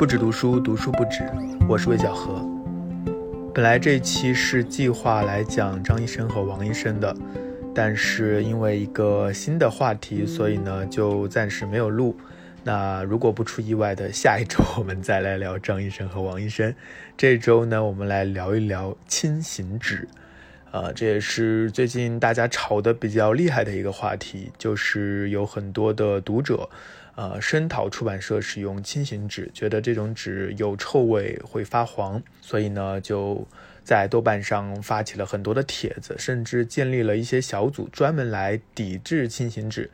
不止读书，读书不止。我是魏小河。本来这一期是计划来讲张医生和王医生的，但是因为一个新的话题，所以呢就暂时没有录。那如果不出意外的，下一周我们再来聊张医生和王医生。这周呢，我们来聊一聊亲行纸。呃，这也是最近大家吵得比较厉害的一个话题，就是有很多的读者。呃，声讨出版社使用轻型纸，觉得这种纸有臭味，会发黄，所以呢，就在豆瓣上发起了很多的帖子，甚至建立了一些小组，专门来抵制轻型纸。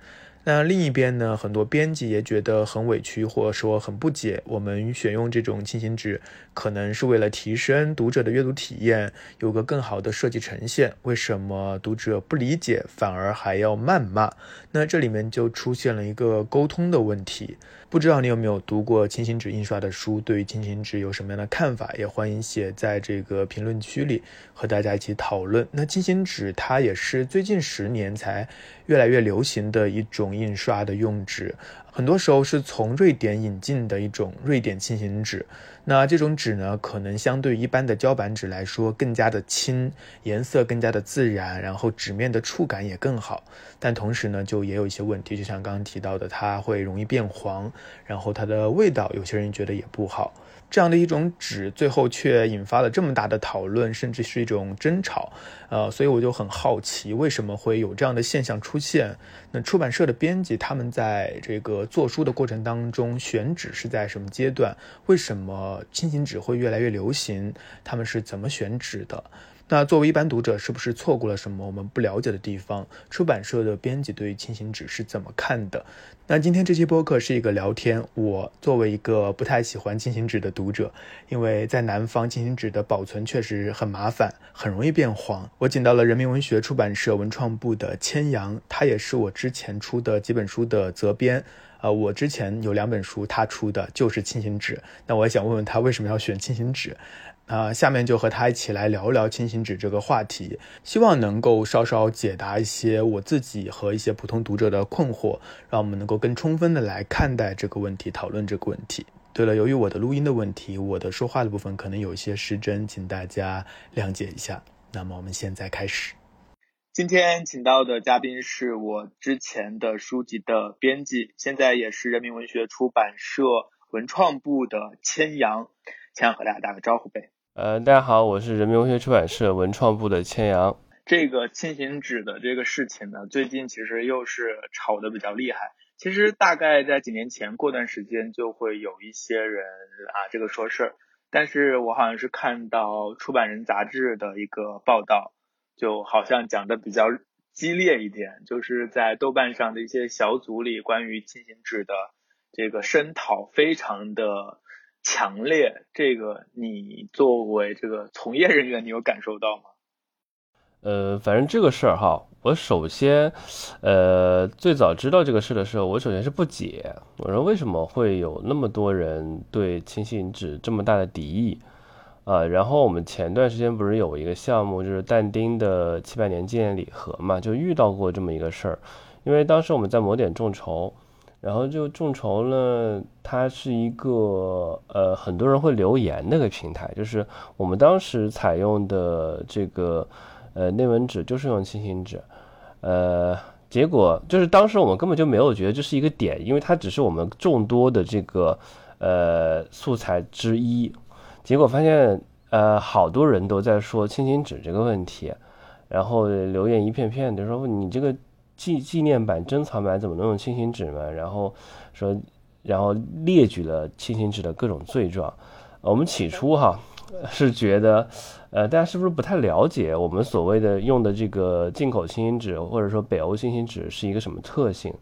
那另一边呢，很多编辑也觉得很委屈，或者说很不解。我们选用这种轻型纸，可能是为了提升读者的阅读体验，有个更好的设计呈现。为什么读者不理解，反而还要谩骂？那这里面就出现了一个沟通的问题。不知道你有没有读过轻型纸印刷的书？对于轻型纸有什么样的看法？也欢迎写在这个评论区里和大家一起讨论。那轻型纸它也是最近十年才越来越流行的一种印刷的用纸。很多时候是从瑞典引进的一种瑞典轻型纸，那这种纸呢，可能相对一般的胶板纸来说更加的轻，颜色更加的自然，然后纸面的触感也更好。但同时呢，就也有一些问题，就像刚刚提到的，它会容易变黄，然后它的味道，有些人觉得也不好。这样的一种纸，最后却引发了这么大的讨论，甚至是一种争吵，呃，所以我就很好奇，为什么会有这样的现象出现？那出版社的编辑他们在这个做书的过程当中，选纸是在什么阶段？为什么轻型纸会越来越流行？他们是怎么选纸的？那作为一般读者，是不是错过了什么我们不了解的地方？出版社的编辑对于轻型纸是怎么看的？那今天这期播客是一个聊天。我作为一个不太喜欢轻型纸的读者，因为在南方轻型纸的保存确实很麻烦，很容易变黄。我请到了人民文学出版社文创部的千阳，他也是我之前出的几本书的责编。呃，我之前有两本书，他出的就是轻型纸。那我也想问问他为什么要选轻型纸？啊，下面就和他一起来聊一聊轻型纸这个话题，希望能够稍稍解答一些我自己和一些普通读者的困惑，让我们能够更充分的来看待这个问题，讨论这个问题。对了，由于我的录音的问题，我的说话的部分可能有一些失真，请大家谅解一下。那么我们现在开始。今天请到的嘉宾是我之前的书籍的编辑，现在也是人民文学出版社文创部的千阳，千阳和大家打个招呼呗。呃，大家好，我是人民文学出版社文创部的千阳。这个轻型纸的这个事情呢，最近其实又是炒的比较厉害。其实大概在几年前，过段时间就会有一些人啊这个说事儿，但是我好像是看到出版人杂志的一个报道，就好像讲的比较激烈一点，就是在豆瓣上的一些小组里，关于轻型纸的这个声讨非常的。强烈，这个你作为这个从业人员，你有感受到吗？呃，反正这个事儿哈，我首先，呃，最早知道这个事的时候，我首先是不解，我说为什么会有那么多人对轻型纸这么大的敌意啊？然后我们前段时间不是有一个项目，就是但丁的七百年纪念礼盒嘛，就遇到过这么一个事儿，因为当时我们在某点众筹。然后就众筹呢，它是一个呃很多人会留言那个平台，就是我们当时采用的这个呃内文纸就是用轻型纸，呃结果就是当时我们根本就没有觉得这是一个点，因为它只是我们众多的这个呃素材之一，结果发现呃好多人都在说轻型纸这个问题，然后留言一片片的说你这个。纪纪念版、珍藏版怎么能用轻型纸嘛？然后说，然后列举了轻型纸的各种罪状。我们起初哈是觉得，呃，大家是不是不太了解我们所谓的用的这个进口轻型纸，或者说北欧轻型纸是一个什么特性？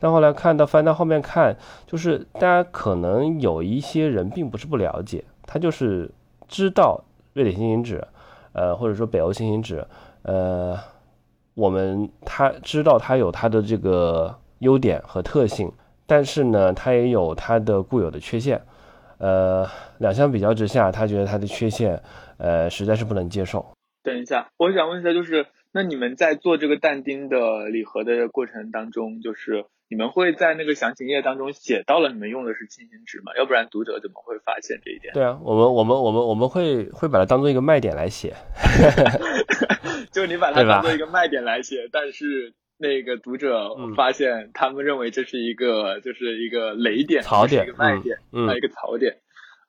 但后来看到翻到后面看，就是大家可能有一些人并不是不了解，他就是知道瑞典轻型纸，呃，或者说北欧轻型纸，呃。我们他知道它有它的这个优点和特性，但是呢，它也有它的固有的缺陷。呃，两相比较之下，他觉得它的缺陷，呃，实在是不能接受。等一下，我想问一下，就是那你们在做这个但丁的礼盒的过程当中，就是你们会在那个详情页当中写到了你们用的是轻型纸吗？要不然读者怎么会发现这一点？对啊，我们我们我们我们会会把它当做一个卖点来写，就你把它当做一个卖点来写，但是那个读者发现他们认为这是一个就是一个雷点，槽点，一个卖点，嗯，一个槽点。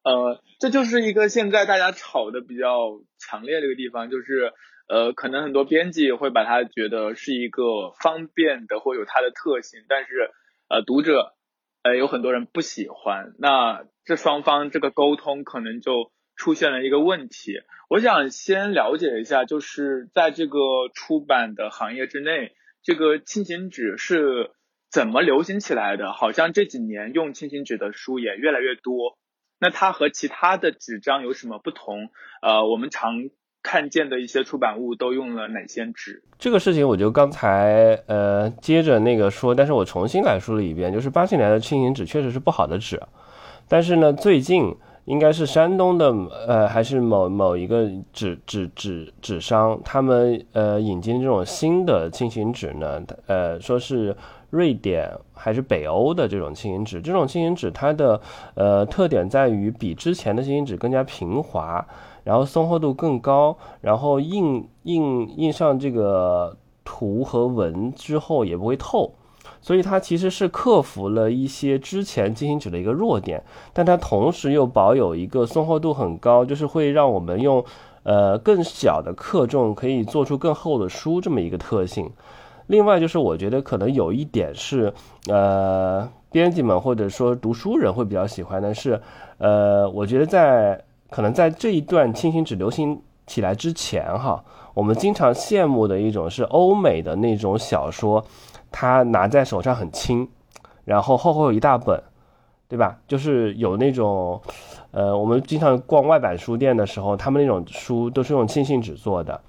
呃，这就是一个现在大家吵的比较强烈的一个地方，就是呃，可能很多编辑会把它觉得是一个方便的或有它的特性，但是呃，读者呃有很多人不喜欢，那这双方这个沟通可能就出现了一个问题。我想先了解一下，就是在这个出版的行业之内，这个轻型纸是怎么流行起来的？好像这几年用轻型纸的书也越来越多。那它和其他的纸张有什么不同？呃，我们常看见的一些出版物都用了哪些纸？这个事情我就刚才呃接着那个说，但是我重新来说了一遍，就是八七年的轻型纸确实是不好的纸，但是呢，最近应该是山东的呃还是某某一个纸纸纸纸商，他们呃引进这种新的轻型纸呢，呃说是。瑞典还是北欧的这种轻型纸，这种轻型纸它的呃特点在于比之前的轻型纸更加平滑，然后松厚度更高，然后印印印上这个图和文之后也不会透，所以它其实是克服了一些之前进行纸的一个弱点，但它同时又保有一个松厚度很高，就是会让我们用呃更小的克重可以做出更厚的书这么一个特性。另外就是，我觉得可能有一点是，呃，编辑们或者说读书人会比较喜欢的是，呃，我觉得在可能在这一段轻型纸流行起来之前，哈，我们经常羡慕的一种是欧美的那种小说，它拿在手上很轻，然后厚厚一大本，对吧？就是有那种，呃，我们经常逛外版书店的时候，他们那种书都是用轻型纸做的。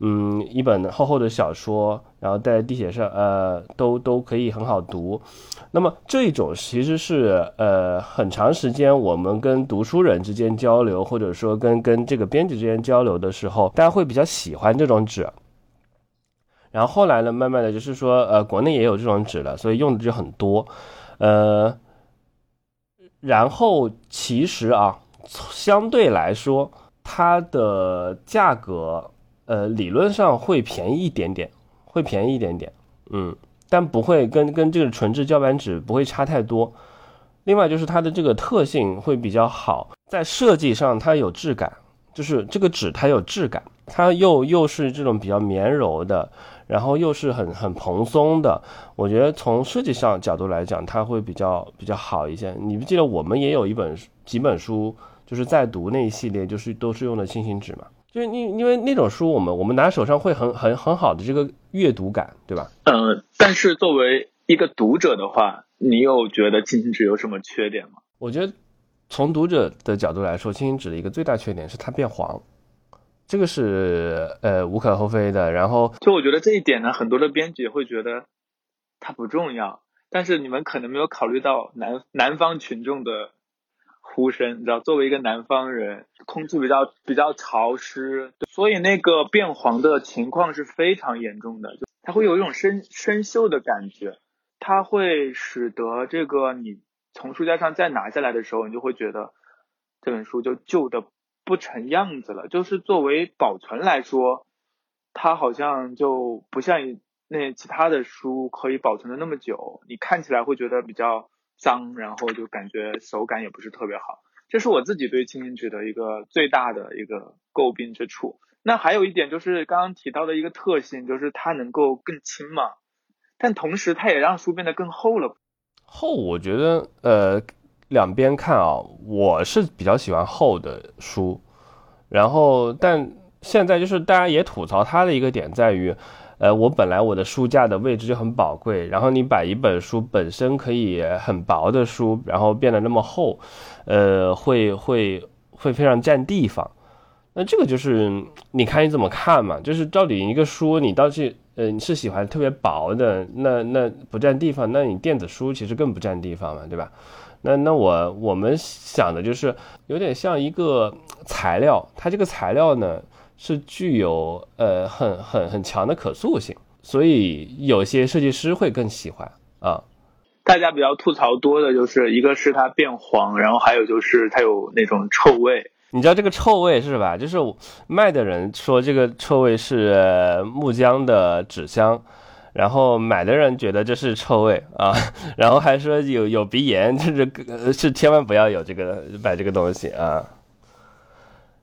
嗯，一本厚厚的小说，然后在地铁上，呃，都都可以很好读。那么这种其实是呃很长时间我们跟读书人之间交流，或者说跟跟这个编辑之间交流的时候，大家会比较喜欢这种纸。然后后来呢，慢慢的就是说，呃，国内也有这种纸了，所以用的就很多。呃，然后其实啊，相对来说，它的价格。呃，理论上会便宜一点点，会便宜一点点，嗯，但不会跟跟这个纯质胶板纸不会差太多。另外就是它的这个特性会比较好，在设计上它有质感，就是这个纸它有质感，它又又是这种比较绵柔的，然后又是很很蓬松的。我觉得从设计上角度来讲，它会比较比较好一些。你不记得我们也有一本几本书，就是在读那一系列，就是都是用的轻型纸嘛？就是因因为那种书，我们我们拿手上会很很很好的这个阅读感，对吧？嗯，但是作为一个读者的话，你有觉得轻型纸有什么缺点吗？我觉得从读者的角度来说，轻型纸的一个最大缺点是它变黄，这个是呃无可厚非的。然后就我觉得这一点呢，很多的编辑会觉得它不重要，但是你们可能没有考虑到南南方群众的。呼声，你知道，作为一个南方人，空气比较比较潮湿，所以那个变黄的情况是非常严重的，就它会有一种生生锈的感觉，它会使得这个你从书架上再拿下来的时候，你就会觉得这本书就旧的不成样子了。就是作为保存来说，它好像就不像那其他的书可以保存的那么久，你看起来会觉得比较。脏，然后就感觉手感也不是特别好，这是我自己对轻型纸的一个最大的一个诟病之处。那还有一点就是刚刚提到的一个特性，就是它能够更轻嘛，但同时它也让书变得更厚了。厚，我觉得呃两边看啊，我是比较喜欢厚的书，然后但现在就是大家也吐槽它的一个点在于。呃，我本来我的书架的位置就很宝贵，然后你把一本书本身可以很薄的书，然后变得那么厚，呃，会会会非常占地方。那这个就是你看你怎么看嘛，就是到底一个书你到底呃你是喜欢特别薄的，那那不占地方，那你电子书其实更不占地方嘛，对吧？那那我我们想的就是有点像一个材料，它这个材料呢。是具有呃很很很强的可塑性，所以有些设计师会更喜欢啊。大家比较吐槽多的就是一个是它变黄，然后还有就是它有那种臭味。你知道这个臭味是吧？就是卖的人说这个臭味是木浆的纸箱，然后买的人觉得这是臭味啊，然后还说有有鼻炎，就是是千万不要有这个买这个东西啊。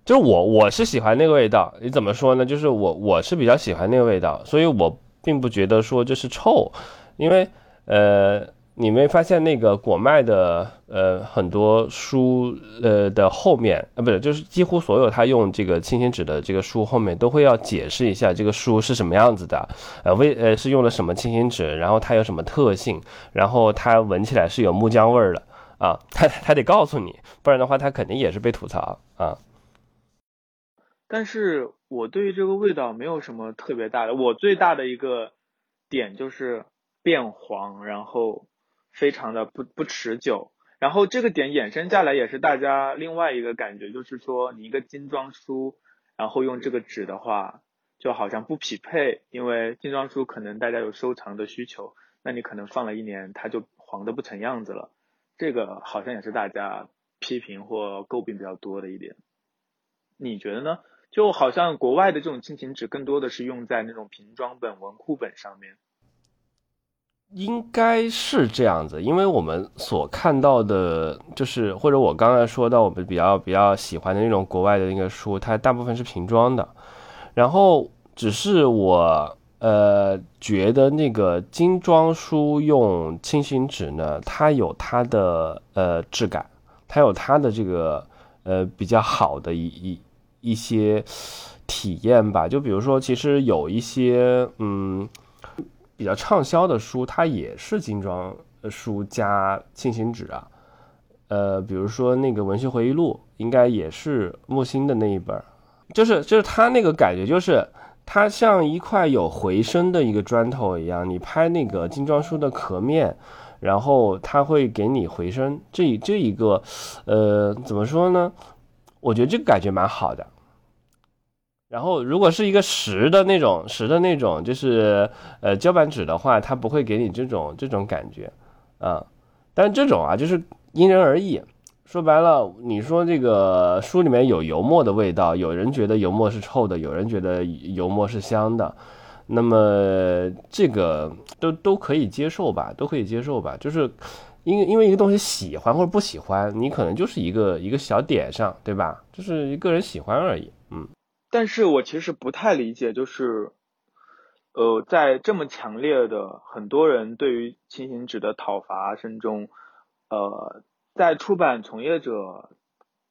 就是我我是喜欢那个味道，你怎么说呢？就是我我是比较喜欢那个味道，所以我并不觉得说这是臭，因为呃。你没发现那个果麦的呃很多书呃的后面啊不是就是几乎所有他用这个清新纸的这个书后面都会要解释一下这个书是什么样子的，呃为呃是用了什么清新纸，然后它有什么特性，然后它闻起来是有木浆味儿的啊，他他得告诉你，不然的话他肯定也是被吐槽啊。但是我对于这个味道没有什么特别大的，我最大的一个点就是变黄，然后。非常的不不持久，然后这个点衍生下来也是大家另外一个感觉，就是说你一个精装书，然后用这个纸的话，就好像不匹配，因为精装书可能大家有收藏的需求，那你可能放了一年，它就黄的不成样子了，这个好像也是大家批评或诟病比较多的一点，你觉得呢？就好像国外的这种轻型纸更多的是用在那种瓶装本、文库本上面。应该是这样子，因为我们所看到的，就是或者我刚才说到我们比较比较喜欢的那种国外的那个书，它大部分是瓶装的，然后只是我呃觉得那个精装书用轻型纸呢，它有它的呃质感，它有它的这个呃比较好的一一一些体验吧，就比如说，其实有一些嗯。比较畅销的书，它也是精装书加轻型纸啊，呃，比如说那个《文学回忆录》，应该也是木心的那一本，就是就是它那个感觉，就是它像一块有回声的一个砖头一样，你拍那个精装书的壳面，然后它会给你回声，这这一个，呃，怎么说呢？我觉得这个感觉蛮好的。然后，如果是一个实的那种实的那种，就是呃胶板纸的话，它不会给你这种这种感觉，啊，但这种啊就是因人而异。说白了，你说这个书里面有油墨的味道，有人觉得油墨是臭的，有人觉得油墨是香的，那么这个都都可以接受吧，都可以接受吧。就是因为因为一个东西喜欢或者不喜欢，你可能就是一个一个小点上，对吧？就是一个人喜欢而已，嗯。但是我其实不太理解，就是，呃，在这么强烈的很多人对于轻型纸的讨伐声中，呃，在出版从业者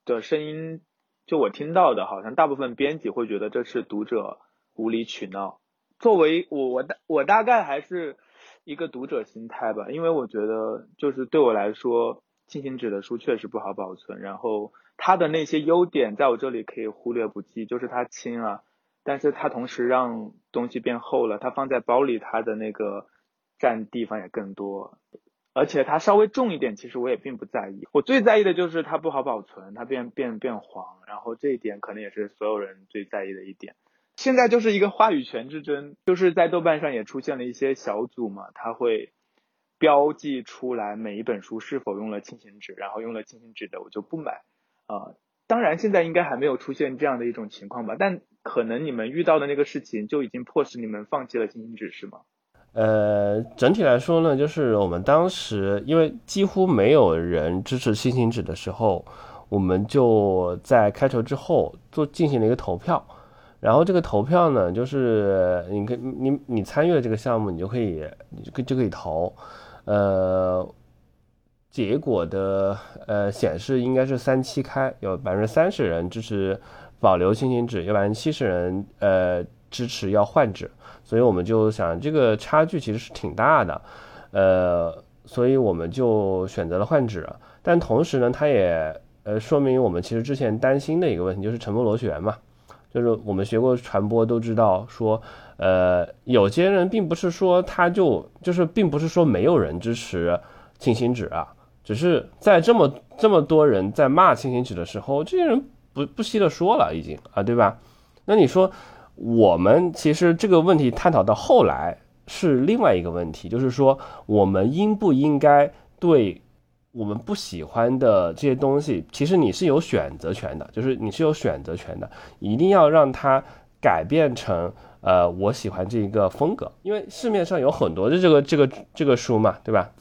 的声音，就我听到的，好像大部分编辑会觉得这是读者无理取闹。作为我，我大我大概还是一个读者心态吧，因为我觉得就是对我来说，轻型纸的书确实不好保存，然后。它的那些优点在我这里可以忽略不计，就是它轻啊，但是它同时让东西变厚了，它放在包里它的那个占地方也更多，而且它稍微重一点，其实我也并不在意。我最在意的就是它不好保存，它变变变黄，然后这一点可能也是所有人最在意的一点。现在就是一个话语权之争，就是在豆瓣上也出现了一些小组嘛，他会标记出来每一本书是否用了轻型纸，然后用了轻型纸的我就不买。啊，当然现在应该还没有出现这样的一种情况吧，但可能你们遇到的那个事情就已经迫使你们放弃了进行纸是吗？呃，整体来说呢，就是我们当时因为几乎没有人支持新型纸的时候，我们就在开头之后做进行了一个投票，然后这个投票呢，就是你可你你参与了这个项目，你就可以就可就可以投，呃。结果的呃显示应该是三七开，有百分之三十人支持保留轻型纸，有百分之七十人呃支持要换纸，所以我们就想这个差距其实是挺大的，呃，所以我们就选择了换纸。但同时呢，它也呃说明我们其实之前担心的一个问题就是沉默螺旋嘛，就是我们学过传播都知道说，呃，有些人并不是说他就就是并不是说没有人支持轻型纸啊。只是在这么这么多人在骂轻型纸的时候，这些人不不惜的说了已经啊，对吧？那你说，我们其实这个问题探讨到后来是另外一个问题，就是说，我们应不应该对我们不喜欢的这些东西，其实你是有选择权的，就是你是有选择权的，一定要让它改变成呃我喜欢这一个风格，因为市面上有很多的这个这个这个书嘛，对吧？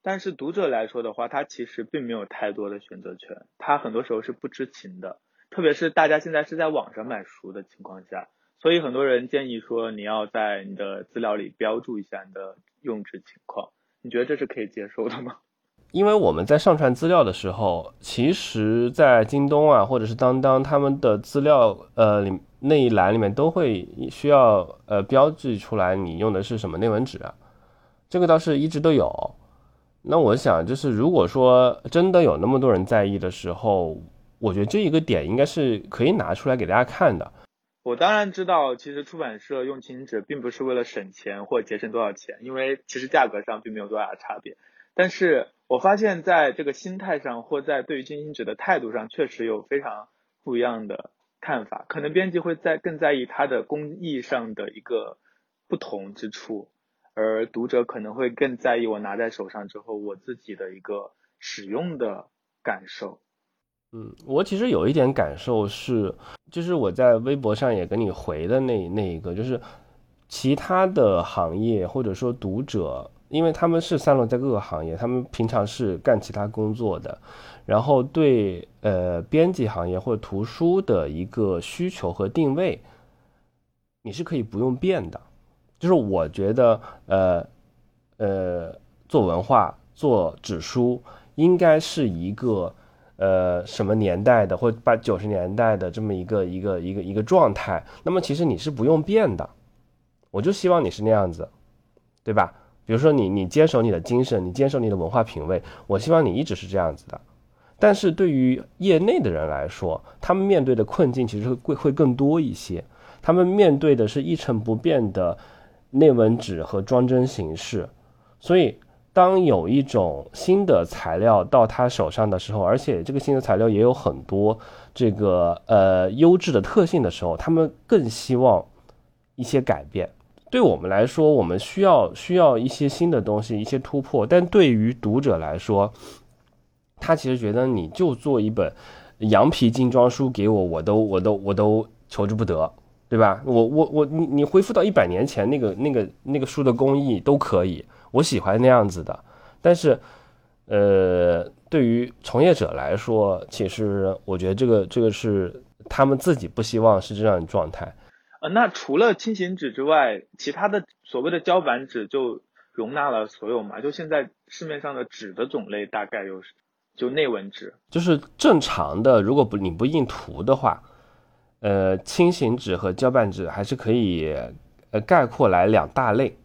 但是读者来说的话，他其实并没有太多的选择权，他很多时候是不知情的，特别是大家现在是在网上买书的情况下，所以很多人建议说你要在你的资料里标注一下你的用纸情况，你觉得这是可以接受的吗？因为我们在上传资料的时候，其实，在京东啊或者是当当他们的资料呃里那一栏里面都会需要呃标记出来你用的是什么内文纸啊，这个倒是一直都有。那我想，就是如果说真的有那么多人在意的时候，我觉得这一个点应该是可以拿出来给大家看的。我当然知道，其实出版社用轻纸并不是为了省钱或节省多少钱，因为其实价格上并没有多大的差别。但是我发现，在这个心态上或在对于轻型纸的态度上，确实有非常不一样的看法。可能编辑会在更在意它的工艺上的一个不同之处。而读者可能会更在意我拿在手上之后我自己的一个使用的感受。嗯，我其实有一点感受是，就是我在微博上也跟你回的那那一个，就是其他的行业或者说读者，因为他们是散落在各个行业，他们平常是干其他工作的，然后对呃编辑行业或者图书的一个需求和定位，你是可以不用变的。就是我觉得，呃，呃，做文化、做纸书，应该是一个，呃，什么年代的，或八九十年代的这么一个一个一个一个状态。那么其实你是不用变的，我就希望你是那样子，对吧？比如说你你坚守你的精神，你坚守你的文化品味，我希望你一直是这样子的。但是对于业内的人来说，他们面对的困境其实会会更多一些，他们面对的是一成不变的。内文纸和装帧形式，所以当有一种新的材料到他手上的时候，而且这个新的材料也有很多这个呃优质的特性的时候，他们更希望一些改变。对我们来说，我们需要需要一些新的东西，一些突破。但对于读者来说，他其实觉得你就做一本羊皮精装书给我，我都我都我都求之不得。对吧？我我我，你你恢复到一百年前那个那个那个书的工艺都可以，我喜欢那样子的。但是，呃，对于从业者来说，其实我觉得这个这个是他们自己不希望是这样的状态。呃，那除了轻型纸之外，其他的所谓的胶板纸就容纳了所有嘛？就现在市面上的纸的种类大概有，就内文纸，就是正常的，如果不你不印图的话。呃，轻型纸和胶板纸还是可以，呃，概括来两大类。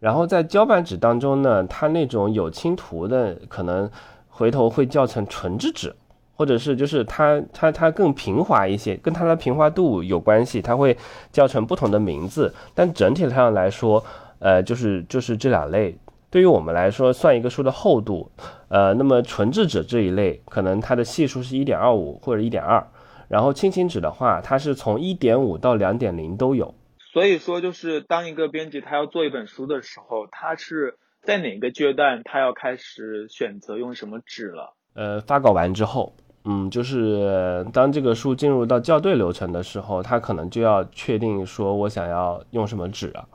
然后在胶板纸当中呢，它那种有轻图的，可能回头会叫成纯质纸，或者是就是它它它更平滑一些，跟它的平滑度有关系，它会叫成不同的名字。但整体上来说，呃，就是就是这两类。对于我们来说，算一个书的厚度，呃，那么纯质纸这一类，可能它的系数是一点二五或者一点二。然后轻型纸的话，它是从一点五到两点零都有。所以说，就是当一个编辑他要做一本书的时候，他是在哪个阶段他要开始选择用什么纸了？呃，发稿完之后，嗯，就是当这个书进入到校对流程的时候，他可能就要确定说我想要用什么纸啊。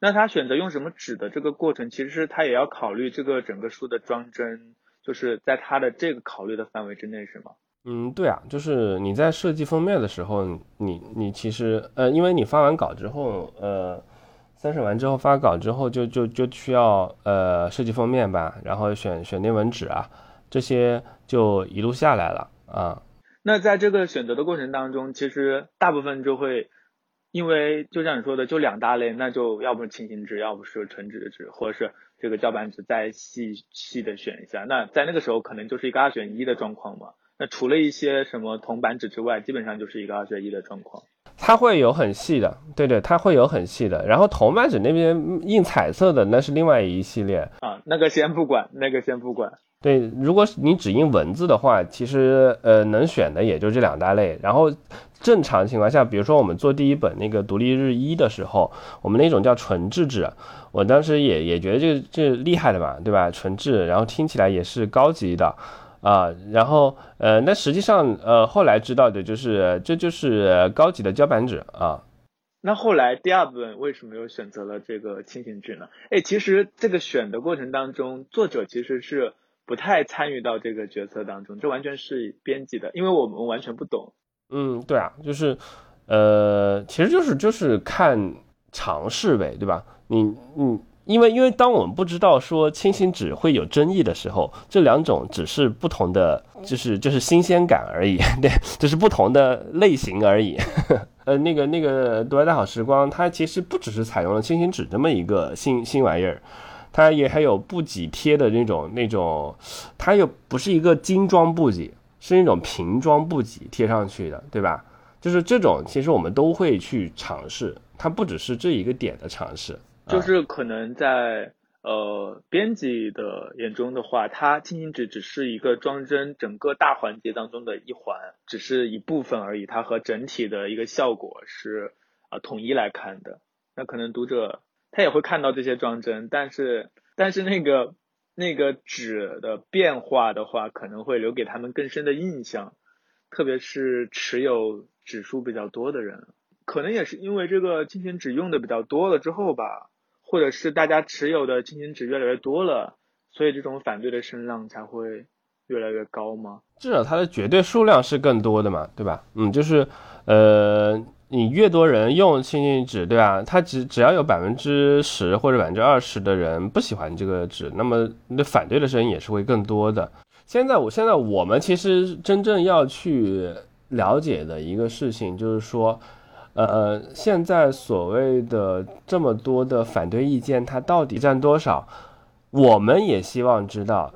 那他选择用什么纸的这个过程，其实是他也要考虑这个整个书的装帧，就是在他的这个考虑的范围之内，是吗？嗯，对啊，就是你在设计封面的时候，你你其实呃，因为你发完稿之后，呃，三审完之后发稿之后，就就就需要呃设计封面吧，然后选选内文纸啊，这些就一路下来了啊。那在这个选择的过程当中，其实大部分就会，因为就像你说的，就两大类，那就要不是轻型纸，要不是纯纸纸，或者是这个胶板纸，再细细的选一下。那在那个时候，可能就是一个二选一的状况嘛。那除了一些什么铜板纸之外，基本上就是一个二选一的状况。它会有很细的，对对，它会有很细的。然后铜板纸那边印彩色的，那是另外一系列啊，那个先不管，那个先不管。对，如果你只印文字的话，其实呃能选的也就这两大类。然后正常情况下，比如说我们做第一本那个独立日一的时候，我们那种叫纯质纸，我当时也也觉得这这厉害的嘛，对吧？纯质，然后听起来也是高级的啊。然后呃，那实际上呃后来知道的就是这就是高级的胶板纸啊。那后来第二本为什么又选择了这个轻型纸呢？哎，其实这个选的过程当中，作者其实是。不太参与到这个决策当中，这完全是编辑的，因为我们完全不懂。嗯，对啊，就是，呃，其实就是就是看尝试呗，对吧？你你，因为因为当我们不知道说轻型纸会有争议的时候，这两种只是不同的，就是就是新鲜感而已，对，就是不同的类型而已。呃，那个那个读来的好时光，它其实不只是采用了轻型纸这么一个新新玩意儿。它也还有布几贴的那种那种，它又不是一个精装布几，是那种平装布几贴上去的，对吧？就是这种，其实我们都会去尝试，它不只是这一个点的尝试。就是可能在呃编辑的眼中的话，它轻型纸只是一个装帧整个大环节当中的一环，只是一部分而已，它和整体的一个效果是啊统一来看的。那可能读者。他也会看到这些装帧，但是但是那个那个纸的变化的话，可能会留给他们更深的印象，特别是持有指数比较多的人，可能也是因为这个轻型纸用的比较多了之后吧，或者是大家持有的轻型纸越来越多了，所以这种反对的声浪才会越来越高吗？至少它的绝对数量是更多的嘛，对吧？嗯，就是呃。你越多人用轻型纸，对吧？它只只要有百分之十或者百分之二十的人不喜欢这个纸，那么那反对的声音也是会更多的。现在我现在我们其实真正要去了解的一个事情就是说，呃，现在所谓的这么多的反对意见，它到底占多少？我们也希望知道。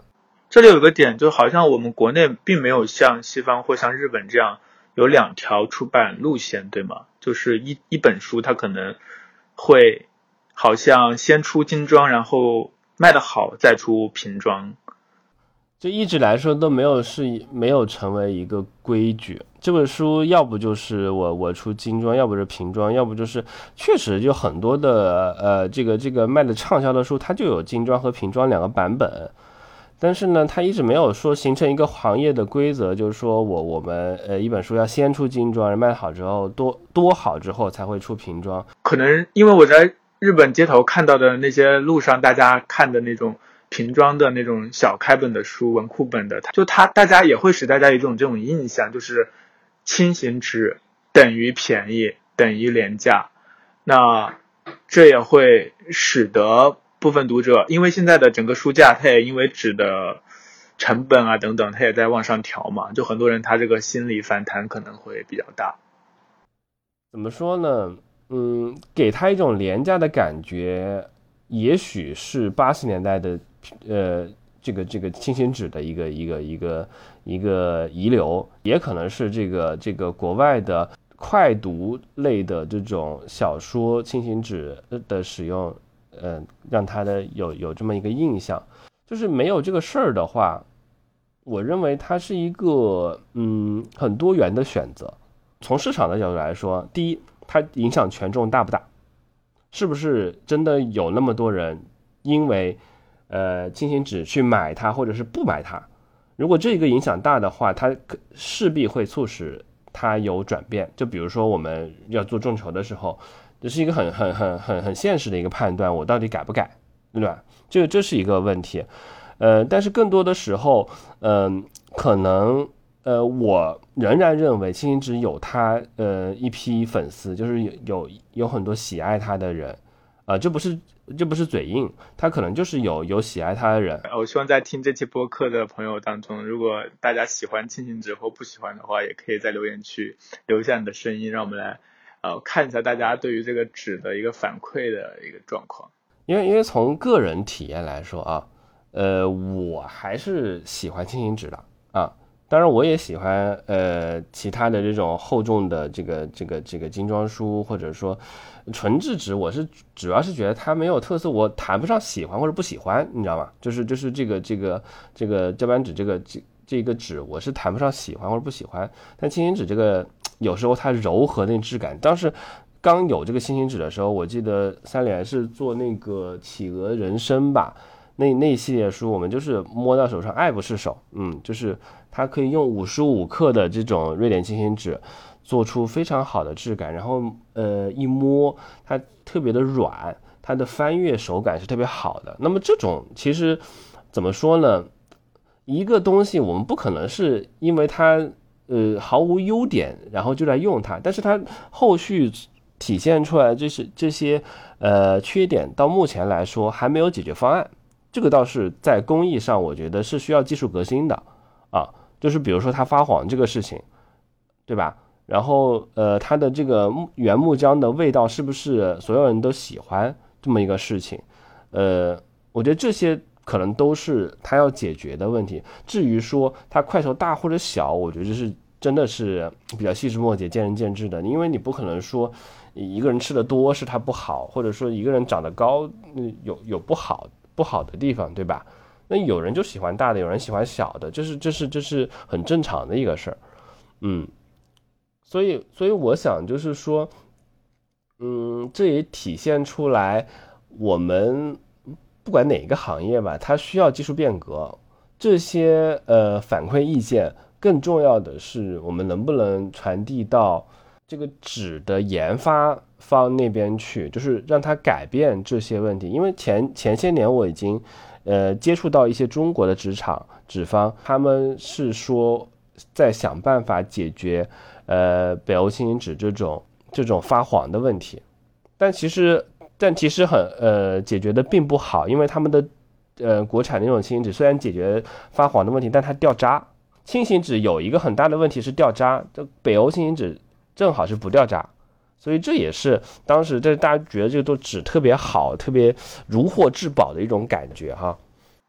这里有个点，就好像我们国内并没有像西方或像日本这样。有两条出版路线，对吗？就是一一本书，它可能会好像先出精装，然后卖的好再出平装。就一直来说都没有是没有成为一个规矩。这本书要不就是我我出精装，要不是平装，要不就是确实就很多的呃这个这个卖的畅销的书，它就有精装和平装两个版本。但是呢，它一直没有说形成一个行业的规则，就是说我我们呃一本书要先出精装，卖好之后多多好之后才会出平装。可能因为我在日本街头看到的那些路上大家看的那种平装的那种小开本的书，文库本的，就它大家也会使大家有一种这种印象，就是轻型纸等于便宜等于廉价，那这也会使得。部分读者，因为现在的整个书架，它也因为纸的成本啊等等，它也在往上调嘛，就很多人他这个心理反弹可能会比较大。怎么说呢？嗯，给他一种廉价的感觉，也许是八十年代的呃这个这个轻型纸的一个一个一个一个遗留，也可能是这个这个国外的快读类的这种小说轻型纸的使用。嗯，让他的有有这么一个印象，就是没有这个事儿的话，我认为它是一个嗯很多元的选择。从市场的角度来说，第一，它影响权重大不大？是不是真的有那么多人因为呃轻型纸去买它，或者是不买它？如果这个影响大的话，它势必会促使它有转变。就比如说我们要做众筹的时候。这是一个很很很很很现实的一个判断，我到底改不改，对吧？这这是一个问题，呃，但是更多的时候，嗯，可能，呃，我仍然认为青青只有他呃一批粉丝，就是有有有很多喜爱他的人，啊，这不是这不是嘴硬，他可能就是有有喜爱他的人。我希望在听这期播客的朋友当中，如果大家喜欢青青纸或不喜欢的话，也可以在留言区留下你的声音，让我们来。呃，看一下大家对于这个纸的一个反馈的一个状况，因为因为从个人体验来说啊，呃，我还是喜欢轻型纸的啊，当然，我也喜欢呃其他的这种厚重的这个这个这个精装书，或者说纯质纸。我是主要是觉得它没有特色，我谈不上喜欢或者不喜欢，你知道吗？就是就是这个这个这个胶板纸这个这这个纸，我是谈不上喜欢或者不喜欢。但轻型纸这个有时候它柔和那质感，当时刚有这个轻型纸的时候，我记得三联是做那个企鹅人生吧。那那系列书，我们就是摸到手上爱不释手，嗯，就是它可以用五十五克的这种瑞典轻型纸，做出非常好的质感，然后呃一摸它特别的软，它的翻阅手感是特别好的。那么这种其实怎么说呢？一个东西我们不可能是因为它呃毫无优点，然后就来用它，但是它后续体现出来就是这些呃缺点，到目前来说还没有解决方案。这个倒是在工艺上，我觉得是需要技术革新的，啊，就是比如说它发黄这个事情，对吧？然后呃，它的这个原木浆的味道是不是所有人都喜欢这么一个事情？呃，我觉得这些可能都是他要解决的问题。至于说它块头大或者小，我觉得是真的是比较细枝末节、见仁见智的，因为你不可能说一个人吃的多是他不好，或者说一个人长得高有有不好。不好的地方，对吧？那有人就喜欢大的，有人喜欢小的，这是这是这是很正常的一个事儿，嗯，所以所以我想就是说，嗯，这也体现出来我们不管哪个行业吧，它需要技术变革，这些呃反馈意见，更重要的是我们能不能传递到这个纸的研发。方那边去，就是让它改变这些问题。因为前前些年我已经，呃，接触到一些中国的纸厂、纸方，他们是说在想办法解决，呃，北欧轻型纸这种这种发黄的问题。但其实，但其实很，呃，解决的并不好，因为他们的，呃，国产那种轻型纸虽然解决发黄的问题，但它掉渣。轻型纸有一个很大的问题是掉渣，这北欧轻型纸正好是不掉渣。所以这也是当时这大家觉得这个都纸特别好，特别如获至宝的一种感觉哈。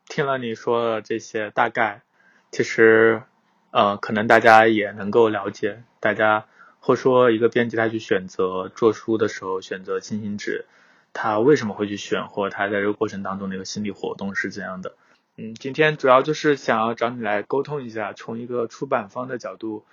听了你说的这些，大概其实呃，可能大家也能够了解，大家或说一个编辑他去选择做书的时候选择轻型纸，他为什么会去选，或他在这个过程当中的一个心理活动是怎样的？嗯，今天主要就是想要找你来沟通一下，从一个出版方的角度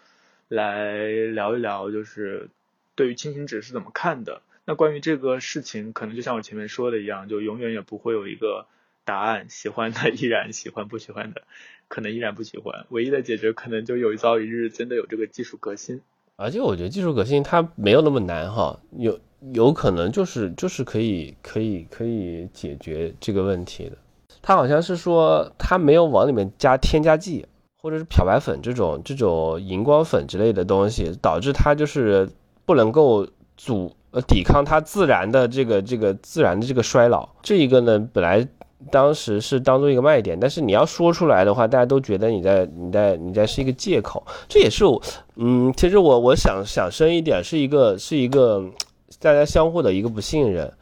来聊一聊，就是。对于轻型纸是怎么看的？那关于这个事情，可能就像我前面说的一样，就永远也不会有一个答案。喜欢的依然喜欢，不喜欢的可能依然不喜欢。唯一的解决可能就有一朝一日真的有这个技术革新。而且我觉得技术革新它没有那么难哈，有有可能就是就是可以可以可以解决这个问题的。它好像是说它没有往里面加添加剂，或者是漂白粉这种这种荧光粉之类的东西，导致它就是。不能够阻呃抵抗它自然的这个这个自然的这个衰老，这一个呢本来当时是当做一个卖点，但是你要说出来的话，大家都觉得你在你在你在是一个借口，这也是我嗯，其实我我想想深一点，是一个是一个大家相互的一个不信任，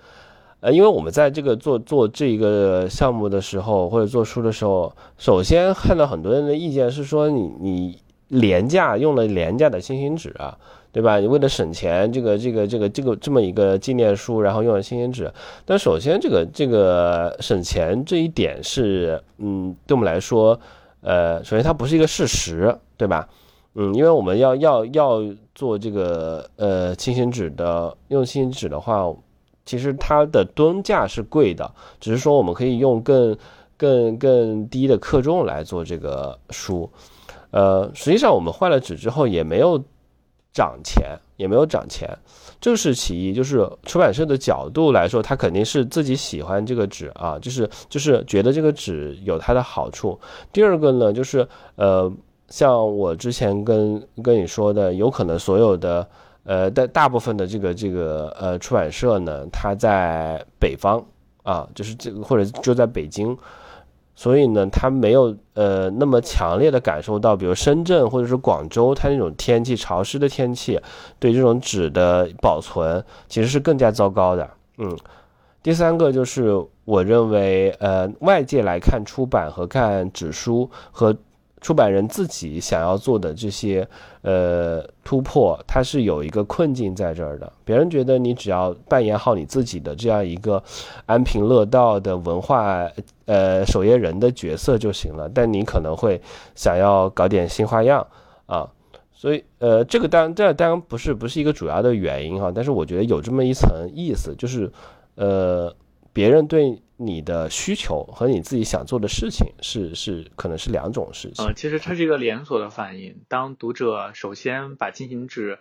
呃，因为我们在这个做做这一个项目的时候或者做书的时候，首先看到很多人的意见是说你你廉价用了廉价的星星纸啊。对吧？你为了省钱，这个、这个、这个、这个这么一个纪念书，然后用了新鲜纸。但首先，这个、这个省钱这一点是，嗯，对我们来说，呃，首先它不是一个事实，对吧？嗯，因为我们要要要做这个呃轻型纸的，用轻型纸的话，其实它的吨价是贵的，只是说我们可以用更更更低的克重来做这个书。呃，实际上我们换了纸之后也没有。涨钱也没有涨钱，这是其一。就是出版社的角度来说，他肯定是自己喜欢这个纸啊，就是就是觉得这个纸有它的好处。第二个呢，就是呃，像我之前跟跟你说的，有可能所有的呃大大部分的这个这个呃出版社呢，它在北方啊，就是这个或者就在北京。所以呢，他没有呃那么强烈的感受到，比如深圳或者是广州，它那种天气潮湿的天气，对这种纸的保存其实是更加糟糕的。嗯，第三个就是我认为，呃，外界来看出版和看纸书和出版人自己想要做的这些呃突破，它是有一个困境在这儿的。别人觉得你只要扮演好你自己的这样一个安贫乐道的文化呃守夜人的角色就行了，但你可能会想要搞点新花样啊。所以，呃，这个当这当然不是不是一个主要的原因哈，但是我觉得有这么一层意思，就是，呃，别人对你的需求和你自己想做的事情是是可能是两种事情。嗯，其实它是一个连锁的反应。当读者首先把进行纸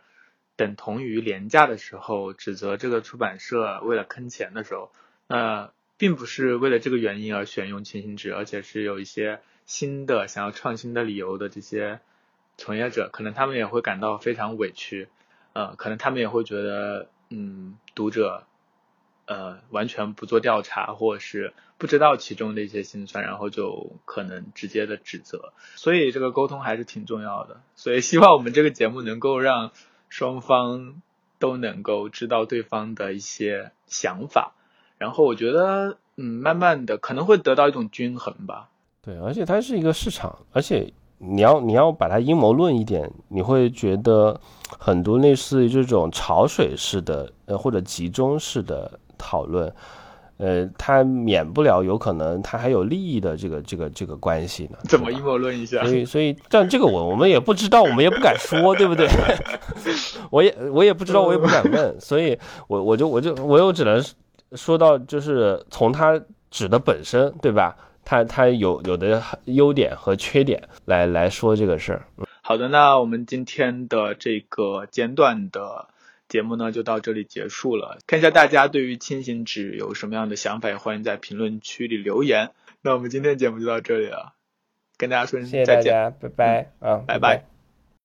等同于廉价的时候，指责这个出版社为了坑钱的时候，那并不是为了这个原因而选用进行纸，而且是有一些新的想要创新的理由的这些。从业者可能他们也会感到非常委屈，呃，可能他们也会觉得，嗯，读者，呃，完全不做调查，或者是不知道其中的一些辛酸，然后就可能直接的指责。所以这个沟通还是挺重要的。所以希望我们这个节目能够让双方都能够知道对方的一些想法，然后我觉得，嗯，慢慢的可能会得到一种均衡吧。对，而且它是一个市场，而且。你要你要把它阴谋论一点，你会觉得很多类似于这种潮水式的呃或者集中式的讨论，呃，它免不了有可能它还有利益的这个这个这个关系呢。怎么阴谋论一下？所以所以，但这个我我们也不知道，我们也不敢说，对不对？我也我也不知道，我也不敢问，所以我我就我就我又只能说到就是从它指的本身，对吧？它它有有的优点和缺点来来说这个事儿。好的，那我们今天的这个简短的节目呢，就到这里结束了。看一下大家对于轻型纸有什么样的想法，也欢迎在评论区里留言。那我们今天的节目就到这里了，跟大家说声再见，拜拜啊，拜拜。